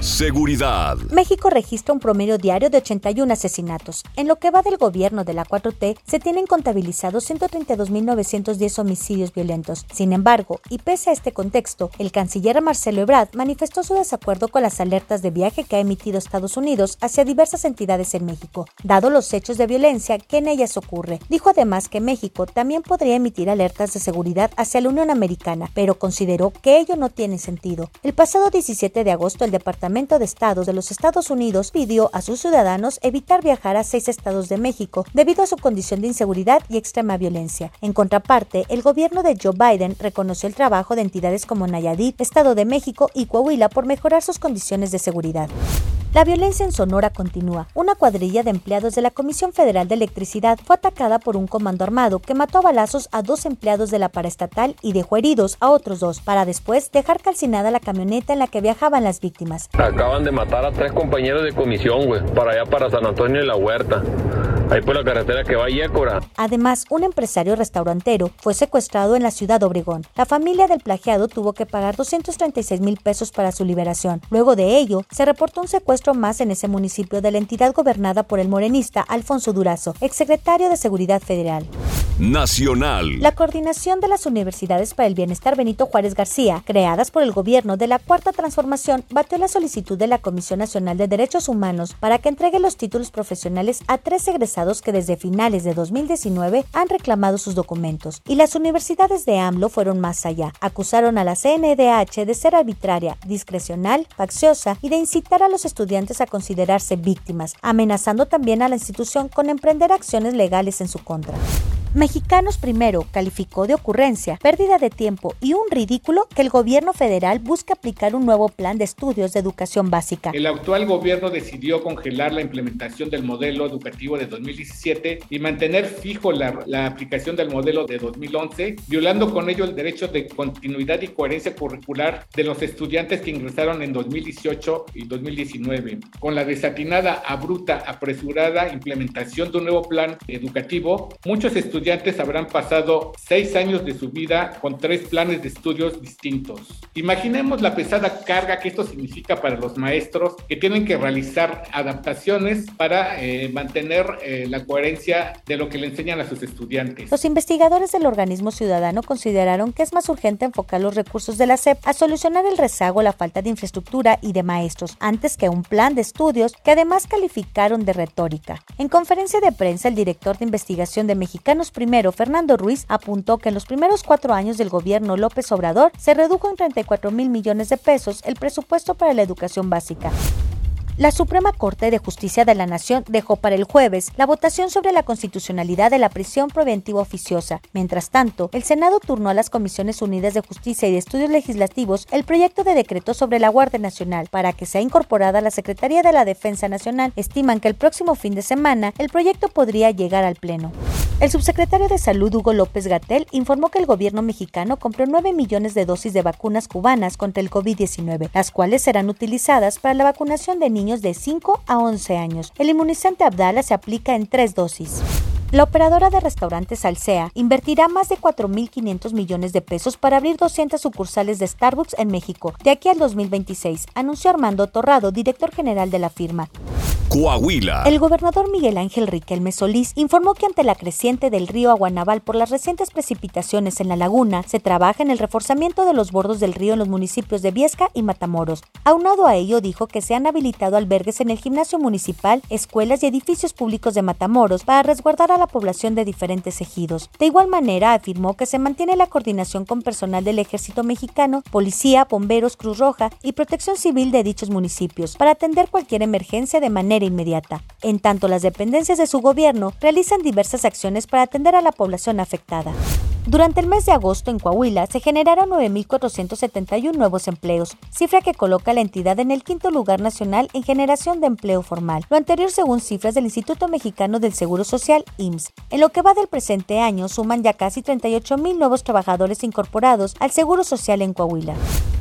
Seguridad. México registra un promedio diario de 81 asesinatos. En lo que va del gobierno de la 4T, se tienen contabilizados 132.910 homicidios violentos. Sin embargo, y pese a este contexto, el canciller Marcelo Ebrard manifestó su desacuerdo con las alertas de viaje que ha emitido Estados Unidos hacia diversas entidades en México, dado los hechos de violencia que en ellas ocurre. Dijo además que México también podría emitir alertas de seguridad hacia la Unión Americana, pero consideró que ello no tiene sentido. El pasado 17 de agosto, el Departamento de Estados de los Estados Unidos pidió a sus ciudadanos evitar viajar a seis estados de México debido a su condición de inseguridad y extrema violencia. En contraparte, el gobierno de Joe Biden reconoció el trabajo de entidades como Nayarit, Estado de México y Coahuila por mejorar sus condiciones de seguridad. La violencia en Sonora continúa. Una cuadrilla de empleados de la Comisión Federal de Electricidad fue atacada por un comando armado que mató a balazos a dos empleados de la paraestatal y dejó heridos a otros dos, para después dejar calcinada la camioneta en la que viajaban las víctimas. Acaban de matar a tres compañeros de comisión, güey, para allá para San Antonio de la Huerta. Ahí por la carretera que va a Yécora. Además, un empresario restaurantero fue secuestrado en la ciudad de Obregón. La familia del plagiado tuvo que pagar 236 mil pesos para su liberación. Luego de ello, se reportó un secuestro más en ese municipio de la entidad gobernada por el morenista Alfonso Durazo, exsecretario de Seguridad Federal. Nacional. La coordinación de las universidades para el bienestar Benito Juárez García, creadas por el gobierno de la Cuarta Transformación, batió la solicitud de la Comisión Nacional de Derechos Humanos para que entregue los títulos profesionales a tres egresados que desde finales de 2019 han reclamado sus documentos. Y las universidades de AMLO fueron más allá. Acusaron a la CNDH de ser arbitraria, discrecional, facciosa y de incitar a los estudiantes a considerarse víctimas, amenazando también a la institución con emprender acciones legales en su contra. Mexicanos Primero calificó de ocurrencia, pérdida de tiempo y un ridículo que el gobierno federal busca aplicar un nuevo plan de estudios de educación básica. El actual gobierno decidió congelar la implementación del modelo educativo de 2017 y mantener fijo la, la aplicación del modelo de 2011, violando con ello el derecho de continuidad y coherencia curricular de los estudiantes que ingresaron en 2018 y 2019. Con la desatinada, abrupta, apresurada implementación de un nuevo plan educativo, muchos estudiantes estudiantes habrán pasado seis años de su vida con tres planes de estudios distintos. Imaginemos la pesada carga que esto significa para los maestros que tienen que realizar adaptaciones para eh, mantener eh, la coherencia de lo que le enseñan a sus estudiantes. Los investigadores del organismo ciudadano consideraron que es más urgente enfocar los recursos de la SEP a solucionar el rezago, la falta de infraestructura y de maestros, antes que un plan de estudios que además calificaron de retórica. En conferencia de prensa, el director de investigación de Mexicanos Primero, Fernando Ruiz, apuntó que en los primeros cuatro años del gobierno López Obrador se redujo en 34 mil millones de pesos el presupuesto para la educación básica. La Suprema Corte de Justicia de la Nación dejó para el jueves la votación sobre la constitucionalidad de la prisión preventiva oficiosa. Mientras tanto, el Senado turnó a las Comisiones Unidas de Justicia y de Estudios Legislativos el proyecto de decreto sobre la Guardia Nacional para que sea incorporada a la Secretaría de la Defensa Nacional. Estiman que el próximo fin de semana el proyecto podría llegar al Pleno. El subsecretario de Salud Hugo López Gatel informó que el gobierno mexicano compró 9 millones de dosis de vacunas cubanas contra el COVID-19, las cuales serán utilizadas para la vacunación de niños de 5 a 11 años. El inmunizante Abdala se aplica en tres dosis. La operadora de restaurantes Alsea invertirá más de 4.500 millones de pesos para abrir 200 sucursales de Starbucks en México de aquí al 2026, anunció Armando Torrado, director general de la firma. Coahuila. El gobernador Miguel Ángel Riquelme Solís informó que ante la creciente del río Aguanaval por las recientes precipitaciones en la laguna, se trabaja en el reforzamiento de los bordos del río en los municipios de Viesca y Matamoros. Aunado a ello, dijo que se han habilitado albergues en el gimnasio municipal, escuelas y edificios públicos de Matamoros para resguardar a la población de diferentes ejidos. De igual manera, afirmó que se mantiene la coordinación con personal del ejército mexicano, policía, bomberos, Cruz Roja y protección civil de dichos municipios para atender cualquier emergencia de manera inmediata. En tanto, las dependencias de su gobierno realizan diversas acciones para atender a la población afectada. Durante el mes de agosto en Coahuila se generaron 9.471 nuevos empleos, cifra que coloca a la entidad en el quinto lugar nacional en generación de empleo formal, lo anterior según cifras del Instituto Mexicano del Seguro Social, IMSS. En lo que va del presente año suman ya casi 38.000 nuevos trabajadores incorporados al Seguro Social en Coahuila.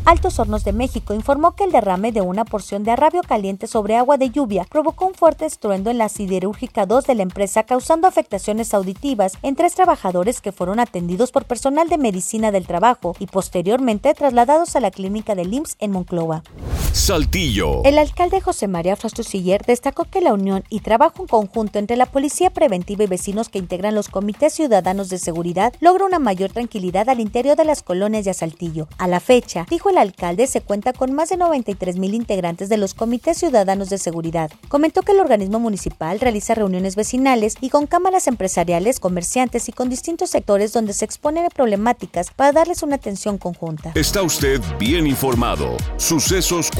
Altos Hornos de México informó que el derrame de una porción de arrabio caliente sobre agua de lluvia provocó un fuerte estruendo en la siderúrgica 2 de la empresa, causando afectaciones auditivas en tres trabajadores que fueron atendidos por personal de medicina del trabajo y posteriormente trasladados a la clínica del IMSS en Monclova. Saltillo. El alcalde José María Frastusiller destacó que la unión y trabajo en conjunto entre la Policía Preventiva y vecinos que integran los comités ciudadanos de seguridad logra una mayor tranquilidad al interior de las colonias de Saltillo. A la fecha, dijo el alcalde, se cuenta con más de 93 mil integrantes de los comités ciudadanos de seguridad. Comentó que el organismo municipal realiza reuniones vecinales y con cámaras empresariales, comerciantes y con distintos sectores donde se exponen problemáticas para darles una atención conjunta. Está usted bien informado. Sucesos